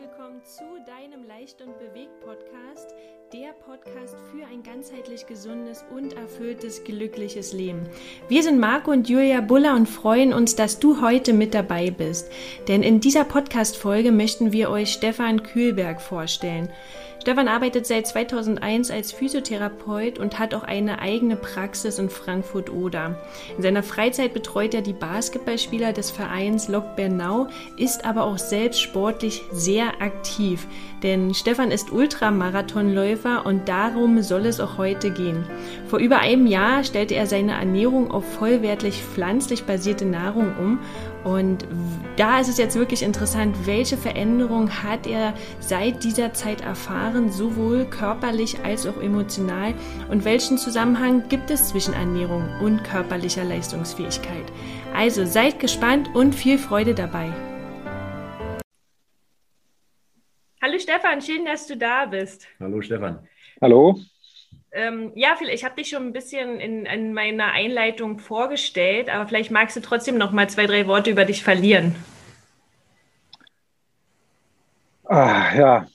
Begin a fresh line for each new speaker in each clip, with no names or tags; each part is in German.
willkommen zu deinem Leicht und Bewegt Podcast, der Podcast für ein ganzheitlich gesundes und erfülltes, glückliches Leben. Wir sind Marco und Julia Buller und freuen uns, dass du heute mit dabei bist. Denn in dieser Podcast-Folge möchten wir euch Stefan Kühlberg vorstellen. Stefan arbeitet seit 2001 als Physiotherapeut und hat auch eine eigene Praxis in Frankfurt-Oder. In seiner Freizeit betreut er die Basketballspieler des Vereins Lok Bernau, ist aber auch selbst sportlich sehr aktiv. Denn Stefan ist Ultramarathonläufer und darum soll es auch heute gehen. Vor über einem Jahr stellte er seine Ernährung auf vollwertlich pflanzlich basierte Nahrung um und da ist es jetzt wirklich interessant, welche Veränderung hat er seit dieser Zeit erfahren, sowohl körperlich als auch emotional und welchen Zusammenhang gibt es zwischen Ernährung und körperlicher Leistungsfähigkeit. Also seid gespannt und viel Freude dabei. Hallo Stefan, schön, dass du da bist.
Hallo Stefan.
Hallo.
Ähm, ja, ich habe dich schon ein bisschen in, in, meiner Einleitung vorgestellt, aber vielleicht magst du trotzdem noch mal zwei, drei Worte über dich verlieren.
Ah, ja,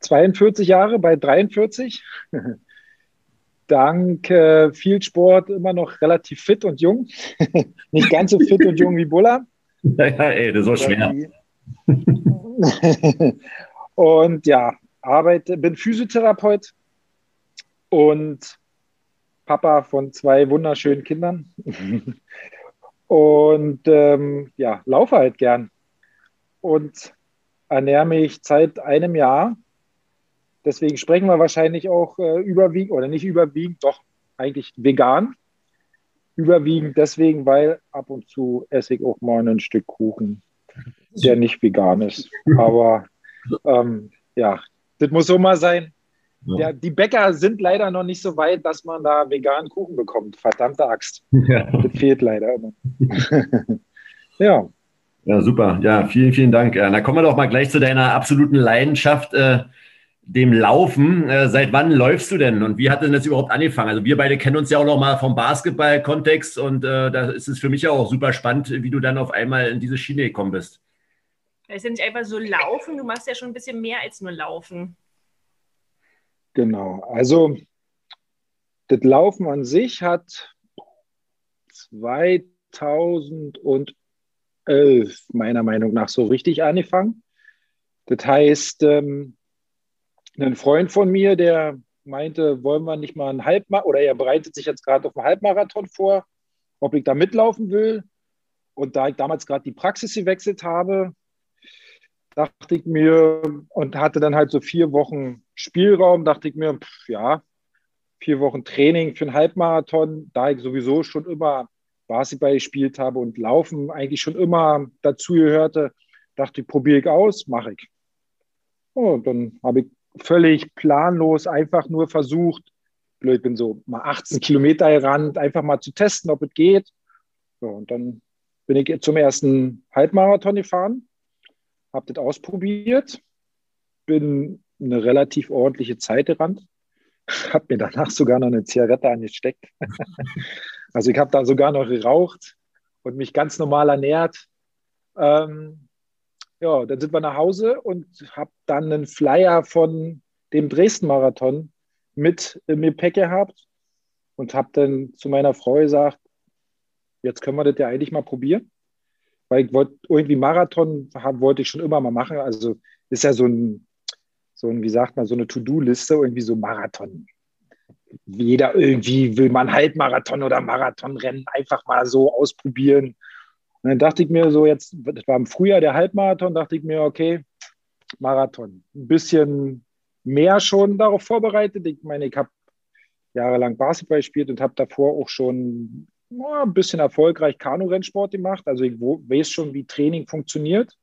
42 Jahre bei 43. Dank äh, viel Sport immer noch relativ fit und jung. Nicht ganz so fit und jung wie Buller.
Ja, ja, ey, das ist auch schwer.
und ja, arbeite, bin Physiotherapeut und Papa von zwei wunderschönen Kindern. und ähm, ja, laufe halt gern. Und ernähre mich seit einem Jahr. Deswegen sprechen wir wahrscheinlich auch äh, überwiegend, oder nicht überwiegend, doch eigentlich vegan. Überwiegend deswegen, weil ab und zu esse ich auch mal ein Stück Kuchen, der nicht vegan ist. Aber ähm, ja, das muss so mal sein. Ja. Der, die Bäcker sind leider noch nicht so weit, dass man da veganen Kuchen bekommt. Verdammte Axt. Ja. Das fehlt leider immer.
ja. Ja, super. Ja, vielen, vielen Dank. Ja, dann kommen wir doch mal gleich zu deiner absoluten Leidenschaft, äh, dem Laufen. Äh, seit wann läufst du denn und wie hat denn das überhaupt angefangen? Also wir beide kennen uns ja auch noch mal vom Basketball-Kontext und äh, da ist es für mich auch super spannend, wie du dann auf einmal in diese Schiene gekommen bist.
Es ist ja nicht einfach so laufen, du machst ja schon ein bisschen mehr als nur laufen.
Genau, also das Laufen an sich hat 2011 meiner Meinung nach so richtig angefangen. Das heißt, ähm, ein Freund von mir, der meinte, wollen wir nicht mal einen Halbmarathon, oder er bereitet sich jetzt gerade auf einen Halbmarathon vor, ob ich da mitlaufen will. Und da ich damals gerade die Praxis gewechselt habe, dachte ich mir, und hatte dann halt so vier Wochen Spielraum, dachte ich mir, pff, ja, vier Wochen Training für einen Halbmarathon, da ich sowieso schon immer Basketball gespielt habe und Laufen eigentlich schon immer dazu gehörte, dachte ich, probiere ich aus, mache ich. Und dann habe ich völlig planlos einfach nur versucht, blöd, bin so mal 18 Kilometer gerannt, einfach mal zu testen, ob es geht. So, und dann bin ich zum ersten Halbmarathon gefahren habe das ausprobiert, bin eine relativ ordentliche Zeit gerannt, habe mir danach sogar noch eine Zigarette angesteckt. also ich habe da sogar noch geraucht und mich ganz normal ernährt. Ähm, ja, dann sind wir nach Hause und habe dann einen Flyer von dem Dresden-Marathon mit im Gepäck gehabt und habe dann zu meiner Frau gesagt, jetzt können wir das ja eigentlich mal probieren weil ich wollte irgendwie Marathon haben, wollte ich schon immer mal machen. Also ist ja so ein, so wie sagt man, so eine To-Do-Liste, irgendwie so Marathon. Jeder irgendwie will man Halbmarathon oder Marathonrennen einfach mal so ausprobieren. Und dann dachte ich mir so, jetzt, das war im Frühjahr der Halbmarathon, dachte ich mir, okay, Marathon. Ein bisschen mehr schon darauf vorbereitet. Ich meine, ich habe jahrelang Basketball gespielt und habe davor auch schon na, ein bisschen erfolgreich Kanu-Rennsport gemacht. Also ich weiß schon, wie Training funktioniert.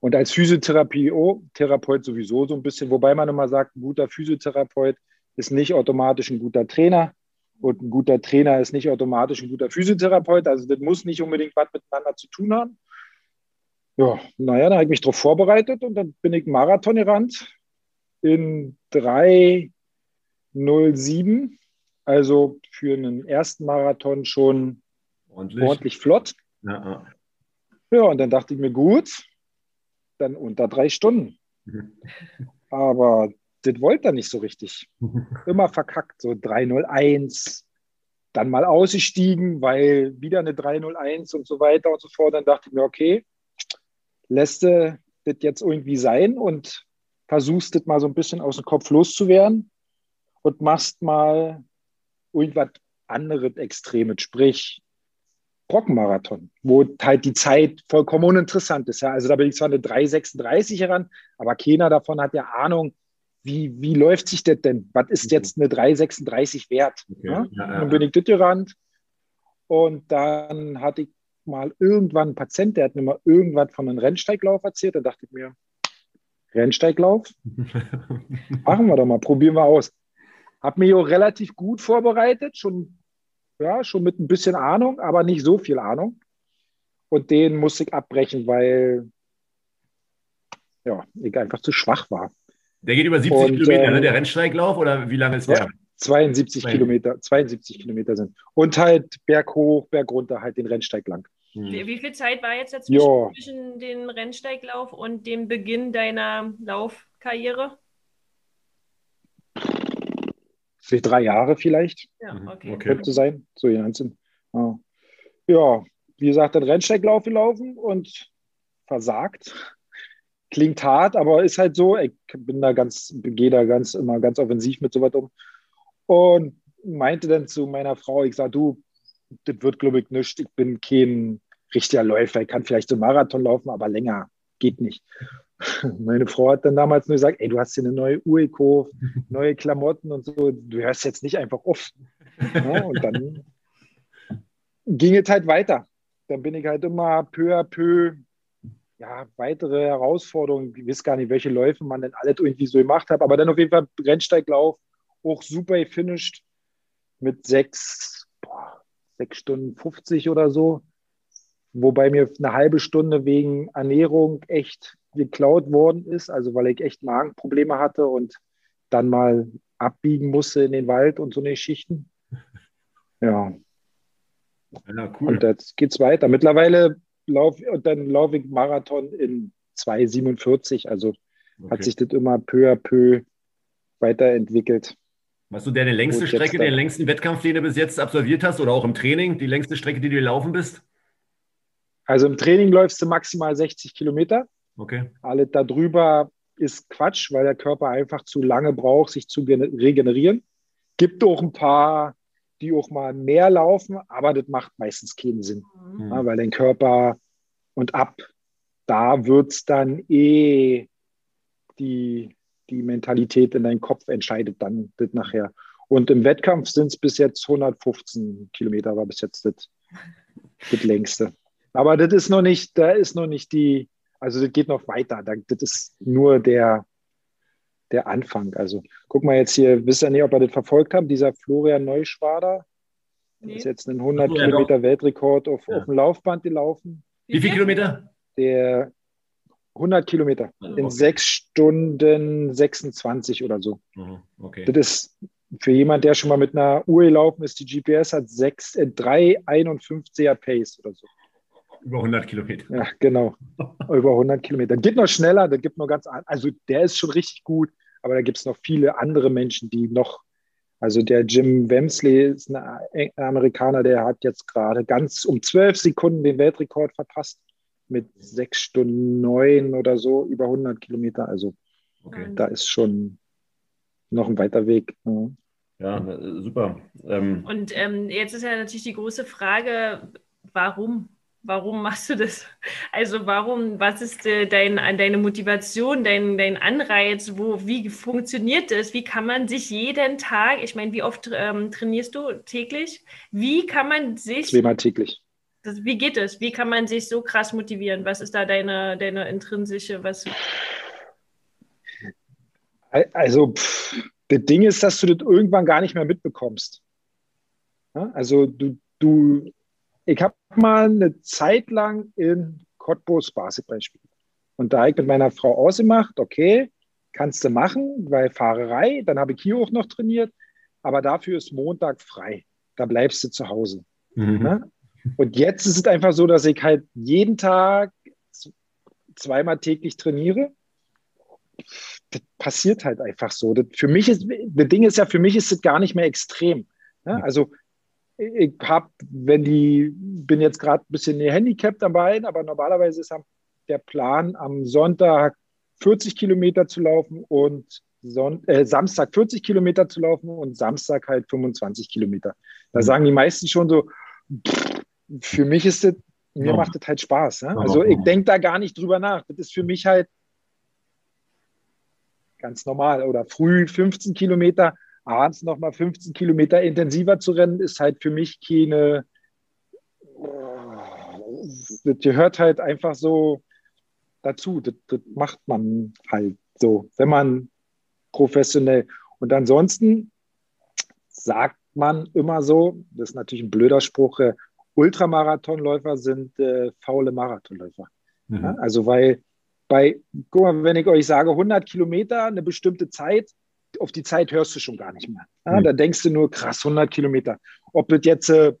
Und als Physiotherapeut sowieso so ein bisschen, wobei man immer sagt, ein guter Physiotherapeut ist nicht automatisch ein guter Trainer und ein guter Trainer ist nicht automatisch ein guter Physiotherapeut. Also das muss nicht unbedingt was miteinander zu tun haben. Ja, naja, da habe ich mich darauf vorbereitet und dann bin ich Marathon gerannt in 3,07 also für einen ersten Marathon schon ordentlich, ordentlich flott. Ja. ja, und dann dachte ich mir, gut, dann unter drei Stunden. Aber das wollte er nicht so richtig. Immer verkackt, so 301, dann mal ausgestiegen, weil wieder eine 301 und so weiter und so fort. Dann dachte ich mir, okay, lässt du das jetzt irgendwie sein und versuchst das mal so ein bisschen aus dem Kopf loszuwerden und machst mal irgendwas anderes Extremes, sprich Brockenmarathon, wo halt die Zeit vollkommen uninteressant ist. Ja? Also da bin ich zwar eine 3,36 heran, aber keiner davon hat ja Ahnung, wie, wie läuft sich das denn? Was ist jetzt eine 3,36 wert? Okay. Ja? Ja, dann bin ich das gerannt und dann hatte ich mal irgendwann einen Patient, der hat mir mal irgendwas von einem Rennsteiglauf erzählt. Da dachte ich mir, Rennsteiglauf? Machen wir doch mal, probieren wir aus. Habe mich auch relativ gut vorbereitet, schon, ja, schon mit ein bisschen Ahnung, aber nicht so viel Ahnung. Und den musste ich abbrechen, weil ja, ich einfach zu schwach war.
Der geht über 70 und, Kilometer, ne? der Rennsteiglauf, oder wie lange ist der?
72 Nein. Kilometer, 72 Kilometer sind. Und halt Berg hoch, Berg runter, halt den Rennsteig lang.
Hm. Wie viel Zeit war jetzt dazwischen zwischen dem Rennsteiglauf und dem Beginn deiner Laufkarriere?
Für drei Jahre vielleicht.
Ja, mhm. okay.
okay. Könnte sein. So, ja, ja, wie gesagt, den Rennsteiglauf gelaufen und versagt. Klingt hart, aber ist halt so. Ich bin da ganz, gehe da ganz immer ganz offensiv mit so was um. Und meinte dann zu meiner Frau, ich sage, du, das wird, glaube ich, nichts. Ich bin kein richtiger Läufer. Ich kann vielleicht so Marathon laufen, aber länger geht nicht. Meine Frau hat dann damals nur gesagt, ey, du hast hier eine neue Uhr gekauft, neue Klamotten und so, du hörst jetzt nicht einfach auf. Ja, und dann ging es halt weiter. Dann bin ich halt immer peu à peu, ja, weitere Herausforderungen. Ich weiß gar nicht, welche Läufe man denn alles irgendwie so gemacht hat, aber dann auf jeden Fall Rennsteiglauf, auch super gefinisht mit sechs, boah, sechs Stunden 50 oder so. Wobei mir eine halbe Stunde wegen Ernährung echt geklaut worden ist, also weil ich echt Magenprobleme hatte und dann mal abbiegen musste in den Wald und so eine Schichten. Ja. ja cool. Und jetzt geht's weiter. Mittlerweile laufe und dann laufe ich Marathon in 2,47. Also okay. hat sich das immer peu à peu weiterentwickelt.
Was du deine längste Strecke, den längsten Wettkampf, den du bis jetzt absolviert hast oder auch im Training, die längste Strecke, die du gelaufen bist?
Also im Training läufst du maximal 60 Kilometer.
Okay.
Alles darüber ist Quatsch, weil der Körper einfach zu lange braucht, sich zu regenerieren. Gibt auch ein paar, die auch mal mehr laufen, aber das macht meistens keinen Sinn, mhm. ja, weil dein Körper und ab da wird es dann eh die, die Mentalität in deinem Kopf entscheidet dann das nachher. Und im Wettkampf sind es bis jetzt 115 Kilometer, war bis jetzt das, das längste. Aber das ist noch nicht, da ist noch nicht die, also das geht noch weiter. Das ist nur der, der Anfang. Also guck mal jetzt hier, wisst ihr nicht, ob ihr das verfolgt habt, dieser Florian Neuschwader, nee. ist jetzt einen 100 ja, Kilometer doch. Weltrekord auf, ja. auf dem Laufband gelaufen.
Wie viele Kilometer?
Der 100 Kilometer also, in sechs Stunden 26 oder so.
Mhm, okay.
Das ist für jemand, der schon mal mit einer Uhr gelaufen ist, die GPS hat 6, äh, 3,51er Pace oder so.
Über 100 Kilometer.
Ja, genau. Über 100 Kilometer. Geht noch schneller, da gibt noch ganz, also der ist schon richtig gut, aber da gibt es noch viele andere Menschen, die noch, also der Jim Wemsley ist ein Amerikaner, der hat jetzt gerade ganz um 12 Sekunden den Weltrekord verpasst mit 6 Stunden 9 oder so, über 100 Kilometer. Also okay. da ist schon noch ein weiter Weg.
Ja. Ja, super.
Ähm, und ähm, jetzt ist ja natürlich die große Frage, warum? Warum machst du das? Also warum, was ist äh, dein, deine Motivation, dein, dein Anreiz? Wo, wie funktioniert das? Wie kann man sich jeden Tag, ich meine, wie oft ähm, trainierst du täglich? Wie kann man sich...
Zweimal täglich.
Das, wie geht es? Wie kann man sich so krass motivieren? Was ist da deine, deine intrinsische, was...
Also, pff, das Ding ist, dass du das irgendwann gar nicht mehr mitbekommst. Also du, du ich habe mal eine Zeit lang in Cottbus Basketball gespielt. Und da habe ich mit meiner Frau ausgemacht, okay, kannst du machen, weil Fahrerei, dann habe ich hier auch noch trainiert, aber dafür ist Montag frei. Da bleibst du zu Hause. Mhm. Ne? Und jetzt ist es einfach so, dass ich halt jeden Tag zweimal täglich trainiere, das passiert halt einfach so. Das für mich ist, das Ding ist ja, für mich ist es gar nicht mehr extrem. Ja? Also ich habe, wenn die, bin jetzt gerade ein bisschen handicapped dabei, aber normalerweise ist der Plan, am Sonntag 40 Kilometer zu laufen und Son äh, Samstag 40 Kilometer zu laufen und Samstag halt 25 Kilometer. Da mhm. sagen die meisten schon so, pff, für mich ist das, mir ja. macht das halt Spaß. Ne? Also ich denke da gar nicht drüber nach. Das ist für mich halt ganz normal. Oder früh 15 Kilometer, abends nochmal 15 Kilometer intensiver zu rennen, ist halt für mich keine, das gehört halt einfach so dazu. Das, das macht man halt so, wenn man professionell. Und ansonsten sagt man immer so, das ist natürlich ein blöder Spruch, äh, Ultramarathonläufer sind äh, faule Marathonläufer. Mhm. Ja, also weil bei, guck mal, wenn ich euch sage 100 Kilometer, eine bestimmte Zeit, auf die Zeit hörst du schon gar nicht mehr. Ja, mhm. Da denkst du nur, krass, 100 Kilometer. Ob das jetzt äh,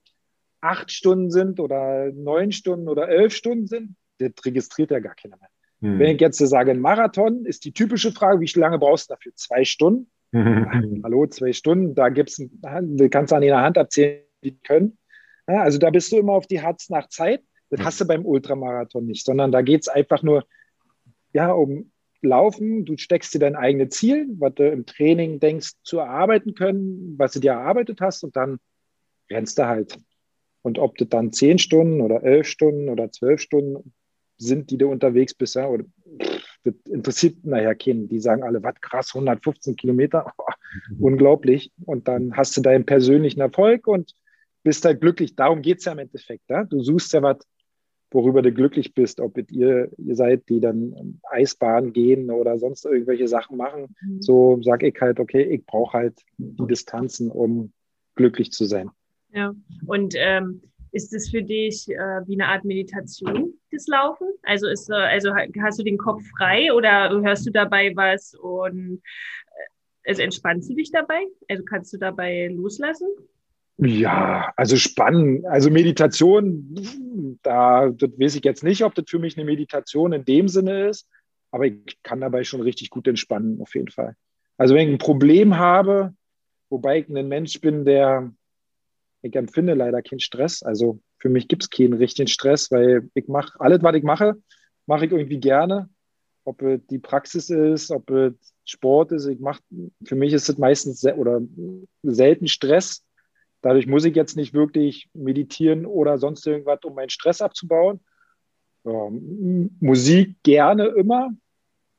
acht Stunden sind oder neun Stunden oder elf Stunden sind, das registriert ja gar keiner mehr. Mhm. Wenn ich jetzt sage, ein Marathon, ist die typische Frage, wie lange brauchst du dafür? Zwei Stunden? Mhm. Hallo, zwei Stunden, da gibt's, du kannst an jeder Hand abzählen, die können. Ja, also da bist du immer auf die Harz nach Zeit. Das hast du beim Ultramarathon nicht, sondern da geht es einfach nur ja, um Laufen. Du steckst dir dein eigenes Ziel, was du im Training denkst zu erarbeiten können, was du dir erarbeitet hast und dann rennst du halt. Und ob das dann zehn Stunden oder elf Stunden oder zwölf Stunden sind, die du unterwegs bist, ja, oder, das interessiert nachher keinen. Die sagen alle, was krass, 115 Kilometer, oh, unglaublich. Und dann hast du deinen persönlichen Erfolg und bist halt glücklich. Darum geht es ja im Endeffekt. Ja? Du suchst ja was, worüber du glücklich bist, ob ihr, ihr seid, die dann Eisbahn gehen oder sonst irgendwelche Sachen machen. Mhm. So sage ich halt, okay, ich brauche halt die Distanzen, um glücklich zu sein.
Ja, und ähm, ist es für dich äh, wie eine Art Meditation, das Laufen? Also, ist, äh, also hast du den Kopf frei oder hörst du dabei was und äh, also entspannst du dich dabei? Also kannst du dabei loslassen?
Ja, also spannend. Also Meditation, da das weiß ich jetzt nicht, ob das für mich eine Meditation in dem Sinne ist, aber ich kann dabei schon richtig gut entspannen, auf jeden Fall. Also wenn ich ein Problem habe, wobei ich ein Mensch bin, der, ich empfinde leider keinen Stress. Also für mich gibt es keinen richtigen Stress, weil ich mache alles, was ich mache, mache ich irgendwie gerne. Ob es die Praxis ist, ob es Sport ist, ich mache, für mich ist es meistens oder selten Stress Dadurch muss ich jetzt nicht wirklich meditieren oder sonst irgendwas, um meinen Stress abzubauen. Ähm, Musik gerne immer,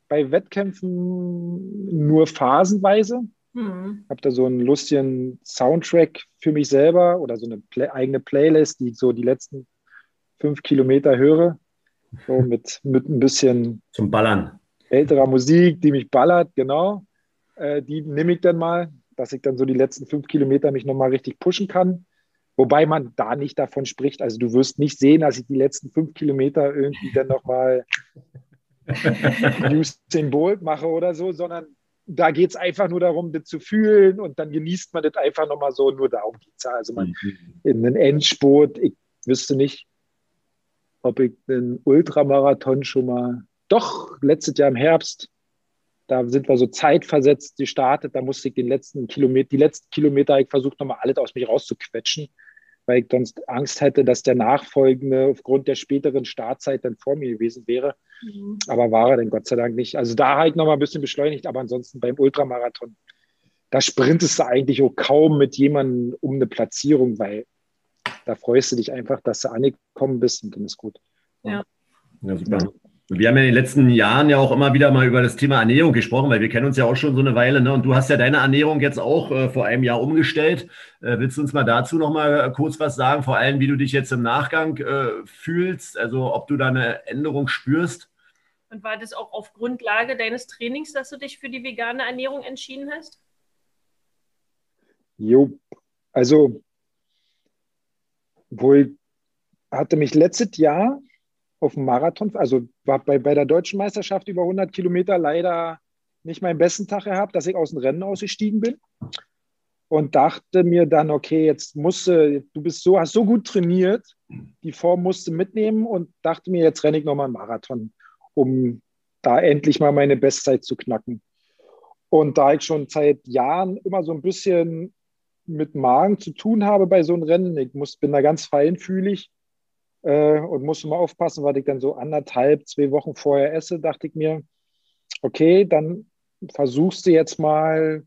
bei Wettkämpfen nur phasenweise. Mhm. Ich habe da so einen lustigen Soundtrack für mich selber oder so eine Play eigene Playlist, die ich so die letzten fünf Kilometer höre. So mit, mit ein bisschen
zum Ballern.
Älterer Musik, die mich ballert, genau. Äh, die nehme ich dann mal dass ich dann so die letzten fünf Kilometer mich nochmal richtig pushen kann. Wobei man da nicht davon spricht. Also du wirst nicht sehen, dass ich die letzten fünf Kilometer irgendwie dann nochmal Usain Bolt mache oder so, sondern da geht es einfach nur darum, das zu fühlen und dann genießt man das einfach nochmal so. Nur darum geht es. Also man mhm. in einen Endspurt, ich wüsste nicht, ob ich einen Ultramarathon schon mal, doch, letztes Jahr im Herbst da sind wir so zeitversetzt gestartet. Da musste ich den letzten Kilometer, die letzten Kilometer, ich versucht nochmal alles aus mich rauszuquetschen, weil ich sonst Angst hätte, dass der Nachfolgende aufgrund der späteren Startzeit dann vor mir gewesen wäre. Mhm. Aber war er denn Gott sei Dank nicht. Also da habe ich nochmal ein bisschen beschleunigt, aber ansonsten beim Ultramarathon, da sprintest du eigentlich auch kaum mit jemandem um eine Platzierung, weil da freust du dich einfach, dass du angekommen bist und dann ist gut.
Ja.
Ja, super. Wir haben ja in den letzten Jahren ja auch immer wieder mal über das Thema Ernährung gesprochen, weil wir kennen uns ja auch schon so eine Weile. Ne? Und du hast ja deine Ernährung jetzt auch äh, vor einem Jahr umgestellt. Äh, willst du uns mal dazu noch mal kurz was sagen? Vor allem, wie du dich jetzt im Nachgang äh, fühlst, also ob du da eine Änderung spürst?
Und war das auch auf Grundlage deines Trainings, dass du dich für die vegane Ernährung entschieden hast?
Jo, also wohl hatte mich letztes Jahr auf dem Marathon, also war bei, bei der deutschen Meisterschaft über 100 Kilometer leider nicht meinen besten Tag gehabt, dass ich aus dem Rennen ausgestiegen bin und dachte mir dann, okay, jetzt musste, du bist so, hast so gut trainiert, die Form musste mitnehmen und dachte mir, jetzt renne ich nochmal einen Marathon. um da endlich mal meine Bestzeit zu knacken. Und da ich schon seit Jahren immer so ein bisschen mit Magen zu tun habe bei so einem Rennen, ich muss, bin da ganz feinfühlig äh, und muss immer aufpassen, weil ich dann so anderthalb, zwei Wochen vorher esse, dachte ich mir, okay, dann versuchst du jetzt mal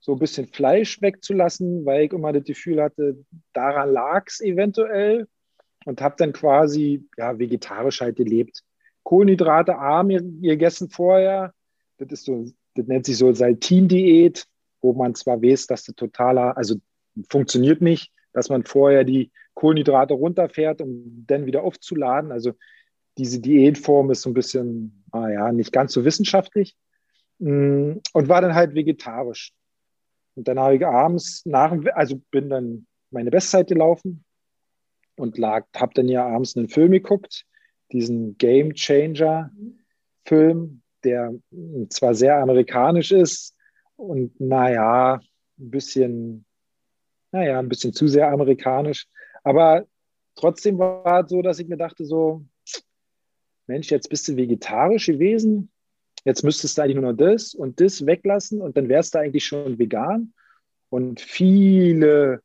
so ein bisschen Fleisch wegzulassen, weil ich immer das Gefühl hatte, daran lag es eventuell und habe dann quasi ja, vegetarisch halt gelebt. Kohlenhydrate arm gegessen vorher. Das ist so, das nennt sich so Saltin-Diät, wo man zwar weiß, dass das totaler, also funktioniert nicht, dass man vorher die Kohlenhydrate runterfährt, um dann wieder aufzuladen. Also diese Diätform ist so ein bisschen, naja, nicht ganz so wissenschaftlich. Mm, und war dann halt vegetarisch. Und dann habe ich abends nach, also bin dann meine Bestzeit gelaufen und lag, habe dann ja abends einen Film geguckt, diesen Game Changer Film, der zwar sehr amerikanisch ist und naja, ein bisschen, naja, ein bisschen zu sehr amerikanisch, aber trotzdem war es so, dass ich mir dachte so, Mensch, jetzt bist du vegetarisch gewesen, jetzt müsstest du eigentlich nur noch das und das weglassen und dann wärst du eigentlich schon vegan. Und viele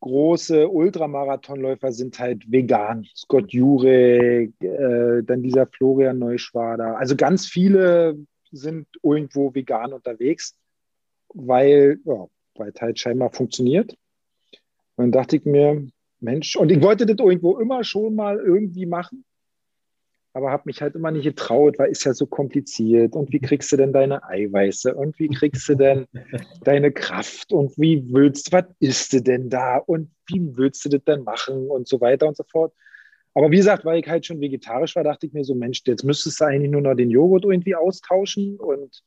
große Ultramarathonläufer sind halt vegan. Scott Jurek, äh, dann dieser Florian Neuschwader. Also ganz viele sind irgendwo vegan unterwegs, weil ja, weil es halt scheinbar funktioniert. Und dann dachte ich mir, Mensch, und ich wollte das irgendwo immer schon mal irgendwie machen aber habe mich halt immer nicht getraut, weil ist ja so kompliziert. Und wie kriegst du denn deine Eiweiße? Und wie kriegst du denn deine Kraft? Und wie willst, was isst du denn da? Und wie willst du das denn machen? Und so weiter und so fort. Aber wie gesagt, weil ich halt schon vegetarisch war, dachte ich mir so, Mensch, jetzt müsstest du eigentlich nur noch den Joghurt irgendwie austauschen und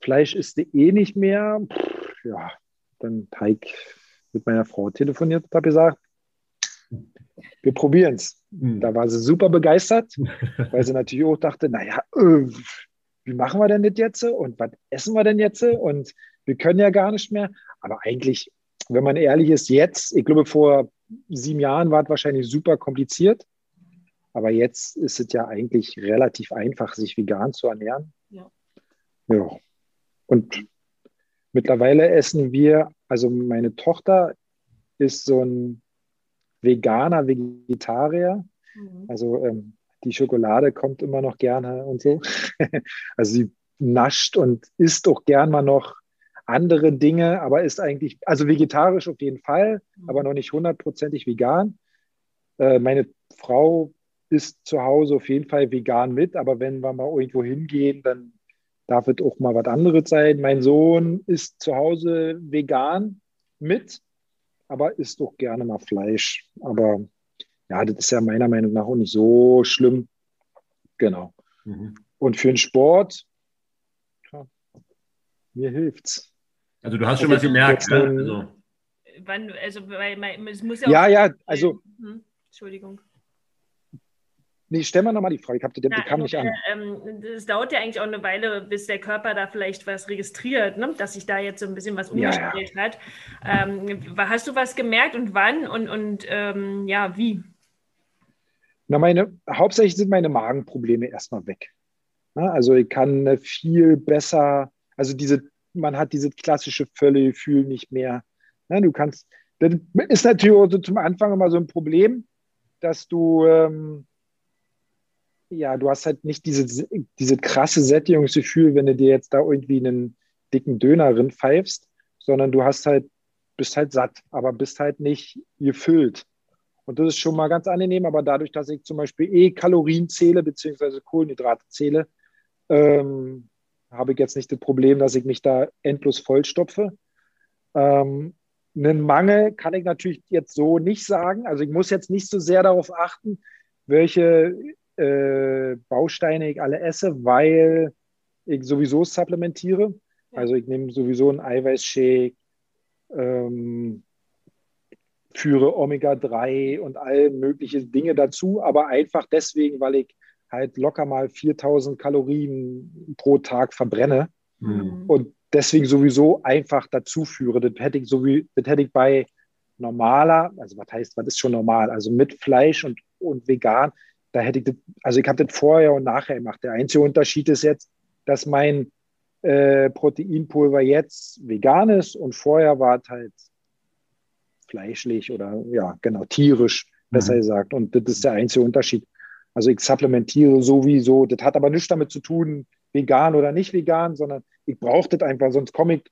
Fleisch isst du eh nicht mehr. Pff, ja, dann habe ich mit meiner Frau telefoniert und habe gesagt, wir probieren es. Mhm. Da war sie super begeistert, weil sie natürlich auch dachte, naja, äh, wie machen wir denn das jetzt? Und was essen wir denn jetzt? Und wir können ja gar nicht mehr. Aber eigentlich, wenn man ehrlich ist, jetzt, ich glaube, vor sieben Jahren war es wahrscheinlich super kompliziert. Aber jetzt ist es ja eigentlich relativ einfach, sich vegan zu ernähren. Ja. ja. Und mittlerweile essen wir, also meine Tochter ist so ein Veganer, Vegetarier. Mhm. Also ähm, die Schokolade kommt immer noch gerne und so. also sie nascht und isst auch gern mal noch andere Dinge, aber ist eigentlich, also vegetarisch auf jeden Fall, mhm. aber noch nicht hundertprozentig vegan. Äh, meine Frau ist zu Hause auf jeden Fall vegan mit, aber wenn wir mal irgendwo hingehen, dann darf es auch mal was anderes sein. Mein Sohn ist zu Hause vegan mit, aber isst doch gerne mal Fleisch. Aber ja, das ist ja meiner Meinung nach auch nicht so schlimm. Genau. Mhm. Und für den Sport, ja, mir hilft's.
Also du hast schon was gemerkt, ne? Also.
Wann, also weil man, es muss
ja, ja, ja, also
hm, Entschuldigung.
Nee, stell mal nochmal die Frage. Ich habe die, die kam nicht an.
Ähm, es dauert ja eigentlich auch eine Weile, bis der Körper da vielleicht was registriert, ne? dass sich da jetzt so ein bisschen was umgestellt ja, ja. hat. Ähm, hast du was gemerkt und wann und, und ähm, ja, wie?
Na, meine, hauptsächlich sind meine Magenprobleme erstmal weg. Na, also ich kann viel besser, also diese, man hat dieses klassische Völlegefühl nicht mehr. Na, du kannst, das ist natürlich zum Anfang immer so ein Problem, dass du ähm, ja, du hast halt nicht diese, diese krasse Sättigungsgefühl, wenn du dir jetzt da irgendwie einen dicken Döner pfeifst, sondern du hast halt, bist halt satt, aber bist halt nicht gefüllt. Und das ist schon mal ganz angenehm, aber dadurch, dass ich zum Beispiel eh Kalorien zähle, beziehungsweise Kohlenhydrate zähle, ähm, habe ich jetzt nicht das Problem, dass ich mich da endlos vollstopfe. Ähm, einen Mangel kann ich natürlich jetzt so nicht sagen. Also ich muss jetzt nicht so sehr darauf achten, welche äh, Bausteine ich alle esse, weil ich sowieso supplementiere. Also ich nehme sowieso einen Eiweißshake, ähm, führe Omega-3 und all mögliche Dinge dazu, aber einfach deswegen, weil ich halt locker mal 4000 Kalorien pro Tag verbrenne mhm. und deswegen sowieso einfach dazu führe. Das hätte ich, so wie, das hätte ich bei normaler, also was heißt, was ist schon normal? Also mit Fleisch und, und vegan, da hätte ich das, also ich habe das vorher und nachher gemacht. Der einzige Unterschied ist jetzt, dass mein äh, Proteinpulver jetzt vegan ist und vorher war es halt fleischlich oder ja, genau, tierisch, besser mhm. gesagt. Und das ist der einzige Unterschied. Also ich supplementiere sowieso. Das hat aber nichts damit zu tun, vegan oder nicht vegan, sondern ich brauche das einfach, sonst komme ich,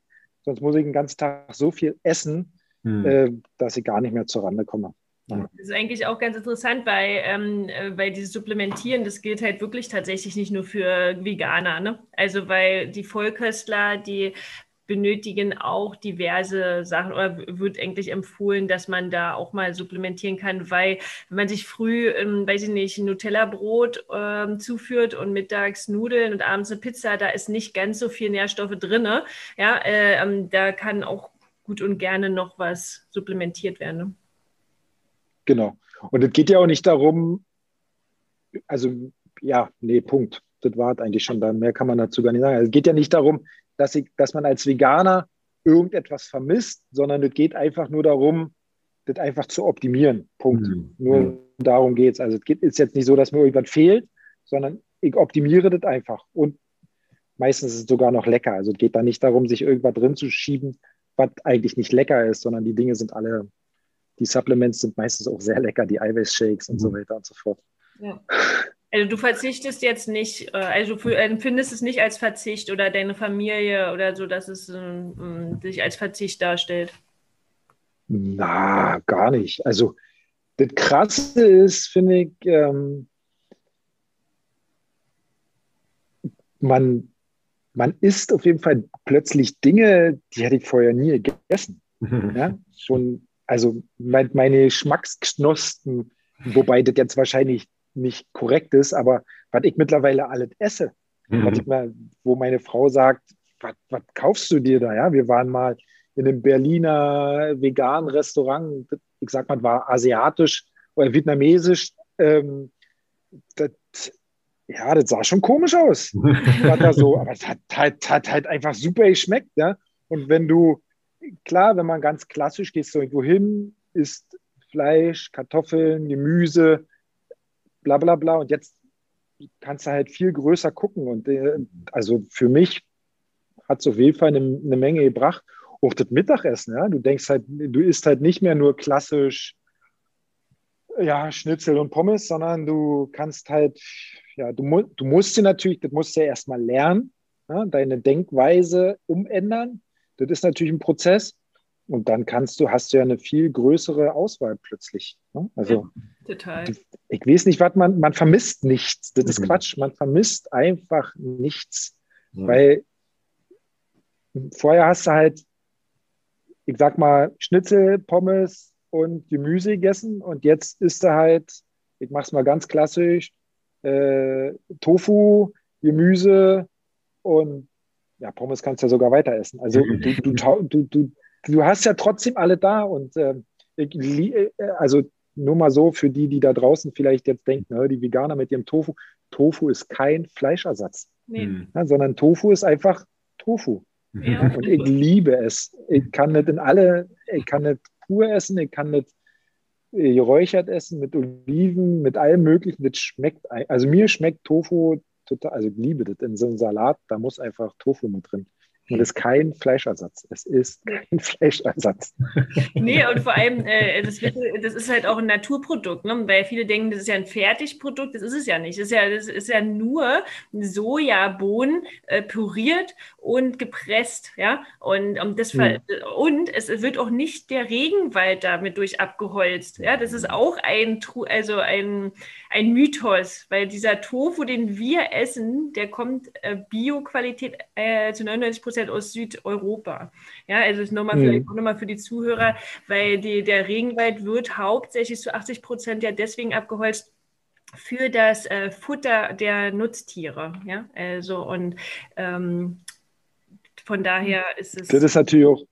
sonst muss ich den ganzen Tag so viel essen, mhm. äh, dass ich gar nicht mehr zur Rande komme.
Ja. Das ist eigentlich auch ganz interessant, weil, ähm, weil dieses Supplementieren, das gilt halt wirklich tatsächlich nicht nur für Veganer. Ne? Also weil die Vollköstler, die benötigen auch diverse Sachen oder wird eigentlich empfohlen, dass man da auch mal supplementieren kann, weil wenn man sich früh, ähm, weiß ich nicht, Nutella-Brot ähm, zuführt und mittags Nudeln und abends eine Pizza, da ist nicht ganz so viel Nährstoffe drin. Ja, äh, ähm, da kann auch gut und gerne noch was supplementiert werden. Ne?
Genau. Und es geht ja auch nicht darum, also ja, nee, Punkt. Das war eigentlich schon da. Mehr kann man dazu gar nicht sagen. Also, es geht ja nicht darum, dass, ich, dass man als Veganer irgendetwas vermisst, sondern es geht einfach nur darum, das einfach zu optimieren. Punkt. Mhm. Nur darum geht es. Also es ist jetzt nicht so, dass mir irgendwas fehlt, sondern ich optimiere das einfach. Und meistens ist es sogar noch lecker. Also es geht da nicht darum, sich irgendwas drin zu schieben, was eigentlich nicht lecker ist, sondern die Dinge sind alle die Supplements sind meistens auch sehr lecker, die Eiweißshakes und so mhm. weiter und so fort.
Ja. Also du verzichtest jetzt nicht, äh, also du empfindest es nicht als Verzicht oder deine Familie oder so, dass es um, sich als Verzicht darstellt.
Na, gar nicht. Also das Krasse ist, finde ich, ähm, man, man isst auf jeden Fall plötzlich Dinge, die hätte ich vorher nie gegessen. Ja? Schon also mein, meine Geschmacksknospen, wobei das jetzt wahrscheinlich nicht korrekt ist, aber was ich mittlerweile alles esse, mhm. mal, wo meine Frau sagt, was kaufst du dir da? Ja, wir waren mal in einem Berliner veganen Restaurant, ich sag mal, war asiatisch oder vietnamesisch. Ähm, das, ja, das sah schon komisch aus. da so, aber es hat, hat, hat, halt einfach super geschmeckt. Ja? Und wenn du klar, wenn man ganz klassisch gehst du irgendwo hin, isst Fleisch, Kartoffeln, Gemüse, bla bla bla. Und jetzt kannst du halt viel größer gucken. Und äh, also für mich hat es auf jeden Fall eine, eine, Menge gebracht. Auch das Mittagessen, ja. Du denkst halt, du isst halt nicht mehr nur klassisch ja, Schnitzel und Pommes, sondern du kannst halt, ja, du, du musst dir natürlich, das musst du ja erstmal lernen, ja, deine Denkweise umändern. Das ist natürlich ein Prozess. Und dann kannst du, hast du ja eine viel größere Auswahl plötzlich. Ne? Also, ja, total. Ich weiß nicht, was man, man vermisst nichts. Das ist mhm. Quatsch. Man vermisst einfach nichts. Mhm. Weil vorher hast du halt, ich sag mal, Schnitzel, Pommes und Gemüse gegessen. Und jetzt isst du halt, ich mach's mal ganz klassisch, äh, Tofu, Gemüse und ja, Pommes kannst du ja sogar weiter essen. Also du, du, du, du, du hast ja trotzdem alle da und äh, äh, also nur mal so für die, die da draußen vielleicht jetzt denken, ne, die Veganer mit ihrem Tofu. Tofu ist kein Fleischersatz, nee. ja, sondern Tofu ist einfach Tofu. Ja. Und ich liebe es. Ich kann nicht in alle, ich kann nicht pur essen, ich kann nicht geräuchert essen mit Oliven, mit allem Möglichen. Das schmeckt, also mir schmeckt Tofu total, also ich liebe das in so einem Salat, da muss einfach Tofu mit drin. Und es ist kein Fleischersatz. Es ist kein Fleischersatz.
Nee, und vor allem, äh, das, wird, das, ist halt auch ein Naturprodukt, ne? weil viele denken, das ist ja ein Fertigprodukt. Das ist es ja nicht. Das ist ja, das ist ja nur Sojabohnen äh, püriert und gepresst. Ja? Und, um das hm. und es wird auch nicht der Regenwald damit durch abgeholzt. Ja? Das ist auch ein, also ein, ein Mythos, weil dieser Tofu, den wir essen, der kommt äh, Bioqualität äh, zu 99 Prozent aus Südeuropa. Ja, also ist nochmal mhm. nochmal für die Zuhörer, weil die, der Regenwald wird hauptsächlich zu 80 Prozent ja deswegen abgeholzt, für das äh, Futter der Nutztiere. Ja, also und ähm, von daher ist es.
Das ist natürlich auch.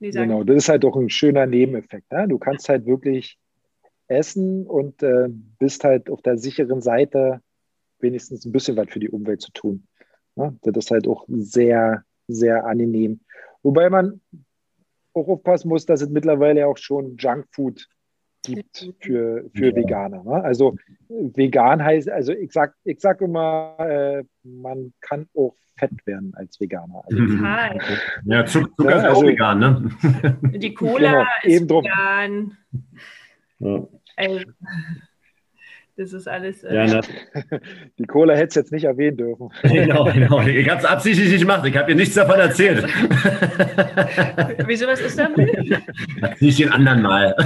Genau, das ist halt auch ein schöner Nebeneffekt. Ne? Du kannst halt wirklich essen und äh, bist halt auf der sicheren Seite, wenigstens ein bisschen was für die Umwelt zu tun. Ne? Das ist halt auch sehr, sehr angenehm. Wobei man auch aufpassen muss, dass es mittlerweile auch schon Junkfood gibt für, für ja. Veganer. Ne? Also vegan heißt, also ich sag, ich sag immer, äh, man kann auch fett werden als Veganer. Also,
ja, Zucker, ja, ist also, auch vegan, ne?
Die Cola genau, ist vegan. Ja. Also, das ist alles. Äh, ja, ne?
Die Cola hätte es jetzt nicht erwähnen dürfen.
Genau, genau. Ich habe es absichtlich nicht gemacht. Ich habe dir nichts davon erzählt.
Wieso, was ist damit?
Nicht den anderen Mal.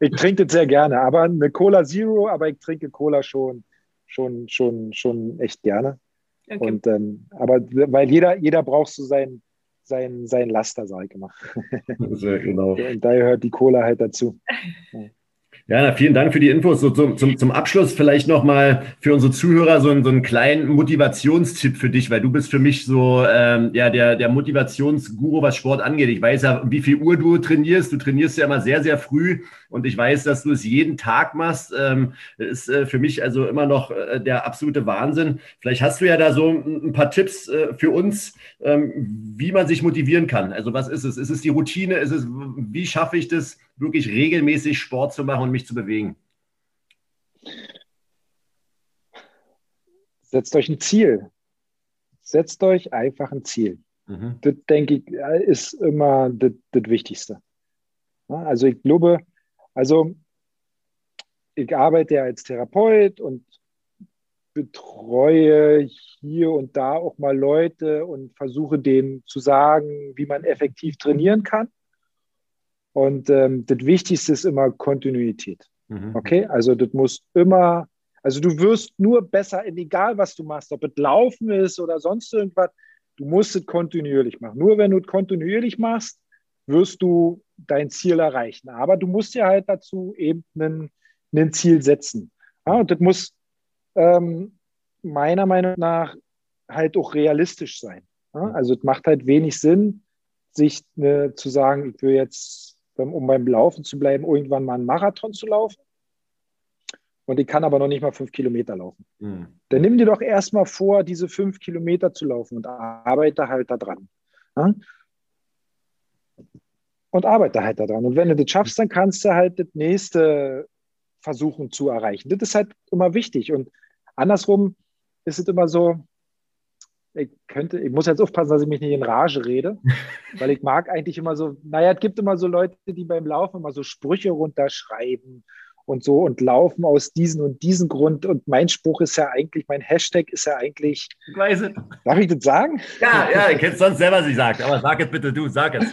ich trinke das sehr gerne, aber eine Cola Zero, aber ich trinke Cola schon, schon, schon, schon echt gerne. Okay. Und, ähm, aber weil jeder, jeder braucht so sein, sein, sein Laster, sage ich immer. Sehr genau. Und daher hört die Cola halt dazu.
Ja, vielen Dank für die Infos. So, zum, zum, zum Abschluss vielleicht nochmal für unsere Zuhörer so, so einen kleinen Motivationstipp für dich, weil du bist für mich so ähm, ja, der, der Motivationsguru, was Sport angeht. Ich weiß ja, wie viel Uhr du trainierst. Du trainierst ja immer sehr, sehr früh und ich weiß, dass du es jeden Tag machst. Ähm, ist äh, für mich also immer noch äh, der absolute Wahnsinn. Vielleicht hast du ja da so ein, ein paar Tipps äh, für uns, ähm, wie man sich motivieren kann. Also was ist es? Ist es die Routine? Ist es, wie schaffe ich das? Wirklich regelmäßig Sport zu machen und mich zu bewegen?
Setzt euch ein Ziel. Setzt euch einfach ein Ziel. Mhm. Das, denke ich, ist immer das, das Wichtigste. Also ich glaube, also ich arbeite ja als Therapeut und betreue hier und da auch mal Leute und versuche denen zu sagen, wie man effektiv trainieren kann. Und ähm, das Wichtigste ist immer Kontinuität. Mhm. Okay, also das muss immer, also du wirst nur besser, egal was du machst, ob es Laufen ist oder sonst irgendwas, du musst es kontinuierlich machen. Nur wenn du es kontinuierlich machst, wirst du dein Ziel erreichen. Aber du musst ja halt dazu eben ein Ziel setzen. Ja, und das muss ähm, meiner Meinung nach halt auch realistisch sein. Ja, also es macht halt wenig Sinn, sich ne, zu sagen, ich will jetzt um beim Laufen zu bleiben, irgendwann mal einen Marathon zu laufen. Und ich kann aber noch nicht mal fünf Kilometer laufen. Mhm. Dann nimm dir doch erstmal vor, diese fünf Kilometer zu laufen und arbeite halt da dran. Ja? Und arbeite halt da dran. Und wenn du das schaffst, dann kannst du halt das nächste versuchen zu erreichen. Das ist halt immer wichtig. Und andersrum ist es immer so, ich könnte, ich muss jetzt aufpassen, dass ich mich nicht in Rage rede, weil ich mag eigentlich immer so, naja, es gibt immer so Leute, die beim Laufen immer so Sprüche runterschreiben und so und laufen aus diesem und diesem Grund. Und mein Spruch ist ja eigentlich, mein Hashtag ist ja eigentlich. Ich weiß es. Darf ich das sagen?
Ja, ja, ich hätte es sonst selber nicht sagen, aber sag es bitte du, sag es.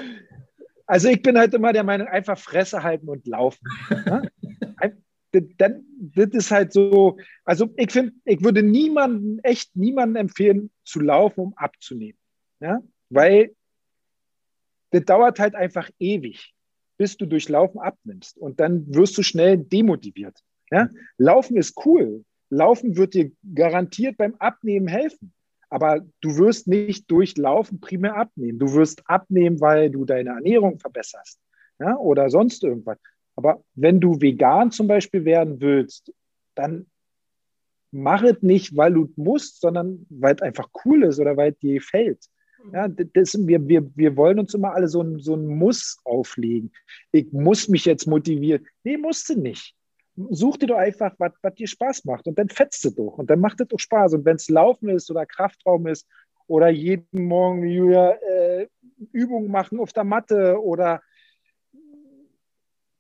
Also ich bin halt immer der Meinung, einfach Fresse halten und laufen. Ne? dann, das ist halt so, also ich finde, ich würde niemanden, echt niemanden empfehlen, zu laufen, um abzunehmen. Ja? Weil das dauert halt einfach ewig, bis du durch Laufen abnimmst. Und dann wirst du schnell demotiviert. Ja? Laufen ist cool. Laufen wird dir garantiert beim Abnehmen helfen. Aber du wirst nicht durch Laufen primär abnehmen. Du wirst abnehmen, weil du deine Ernährung verbesserst ja? oder sonst irgendwas. Aber wenn du vegan zum Beispiel werden willst, dann mach es nicht, weil du musst, sondern weil es einfach cool ist oder weil es dir gefällt. Ja, das, wir, wir, wir wollen uns immer alle so ein, so ein Muss auflegen. Ich muss mich jetzt motivieren. Nee, musst du nicht. Such dir doch einfach, was, dir Spaß macht und dann fetzt du doch und dann macht es doch Spaß. Und wenn es Laufen ist oder Kraftraum ist oder jeden Morgen wie Julia, äh, Übungen machen auf der Matte oder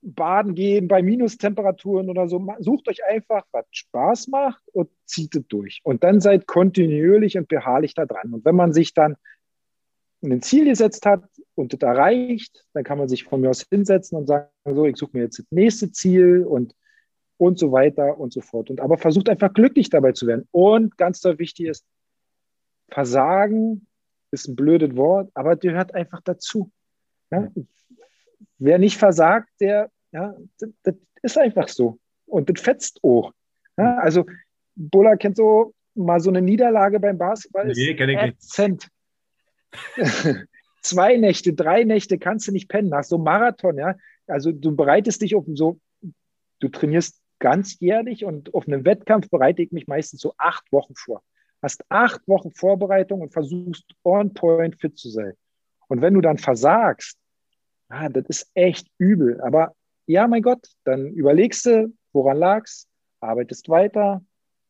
baden gehen bei Minustemperaturen oder so. Sucht euch einfach, was Spaß macht und zieht es durch. Und dann seid kontinuierlich und beharrlich da dran. Und wenn man sich dann ein Ziel gesetzt hat und das erreicht, dann kann man sich von mir aus hinsetzen und sagen, so, ich suche mir jetzt das nächste Ziel und, und so weiter und so fort. Und aber versucht einfach glücklich dabei zu werden. Und ganz doll wichtig ist, Versagen ist ein blödes Wort, aber gehört einfach dazu. Ja? Wer nicht versagt, der, ja, das, das ist einfach so. Und das fetzt auch. Ja, also, Bulla kennt so mal so eine Niederlage beim Basketball. Nee, ist ätzend. Zwei Nächte, drei Nächte kannst du nicht pennen. Nach so einem Marathon, ja. Also, du bereitest dich auf so, du trainierst ganzjährlich und auf einem Wettkampf bereite ich mich meistens so acht Wochen vor. Hast acht Wochen Vorbereitung und versuchst on point fit zu sein. Und wenn du dann versagst, ah, das ist echt übel. Aber ja, mein Gott, dann überlegst du, woran lag's, arbeitest weiter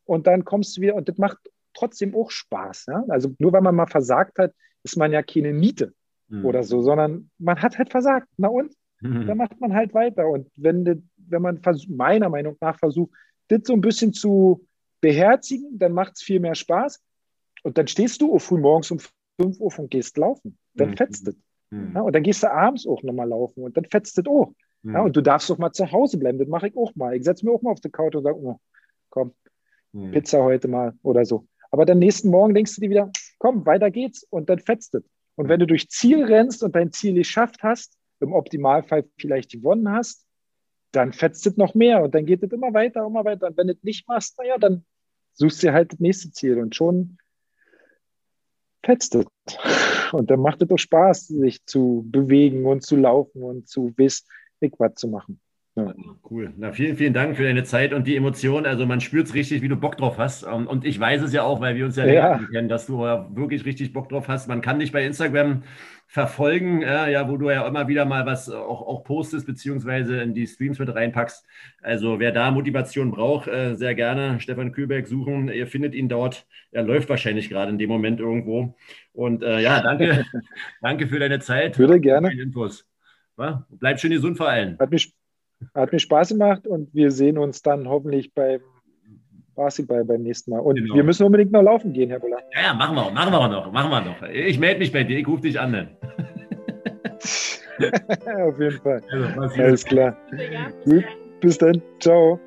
und dann kommst du wieder und das macht trotzdem auch Spaß. Ja? Also nur weil man mal versagt hat, ist man ja keine Niete mhm. oder so, sondern man hat halt versagt. Na und? Mhm. Dann macht man halt weiter. Und wenn, wenn man meiner Meinung nach versucht, das so ein bisschen zu beherzigen, dann macht es viel mehr Spaß. Und dann stehst du früh morgens um 5 Uhr und gehst laufen. Dann mhm. fetzt es. Mhm. Ja, und dann gehst du abends auch nochmal laufen und dann fetzt es auch. Ja, mhm. und du darfst doch mal zu Hause bleiben. Das mache ich auch mal. Ich setze mir auch mal auf die Couch und sage, oh, komm, mhm. Pizza heute mal oder so. Aber dann nächsten Morgen denkst du dir wieder, komm, weiter geht's und dann fetzt es. Und wenn du durch Ziel rennst und dein Ziel geschafft hast, im Optimalfall vielleicht gewonnen hast, dann fetzt es noch mehr und dann geht es immer weiter, immer weiter. Und wenn du es nicht machst, naja, dann suchst du halt das nächste Ziel und schon fetzt es. Und dann macht es doch Spaß, sich zu bewegen und zu laufen und zu wissen, was zu machen.
Ja. Cool. Na, vielen, vielen Dank für deine Zeit und die Emotionen. Also man spürt es richtig, wie du Bock drauf hast. Und ich weiß es ja auch, weil wir uns ja, ja. kennen, dass du wirklich richtig Bock drauf hast. Man kann dich bei Instagram verfolgen, äh, ja, wo du ja immer wieder mal was auch, auch postest, beziehungsweise in die Streams mit reinpackst. Also wer da Motivation braucht, äh, sehr gerne Stefan Kühlberg suchen. Ihr findet ihn dort. Er läuft wahrscheinlich gerade in dem Moment irgendwo. Und äh, ja, danke, danke für deine Zeit.
Würde gerne.
Infos. Bleib schön gesund vor allem.
Hat mich hat mir Spaß gemacht und wir sehen uns dann hoffentlich beim Basketball beim nächsten Mal. Und genau. wir müssen unbedingt noch laufen gehen, Herr Buller.
Ja, ja, machen wir, machen wir noch, machen wir noch. Ich melde mich bei dir, ich rufe dich an. Dann.
Auf jeden Fall. Also, Alles klar. Gut, bis dann. Ciao.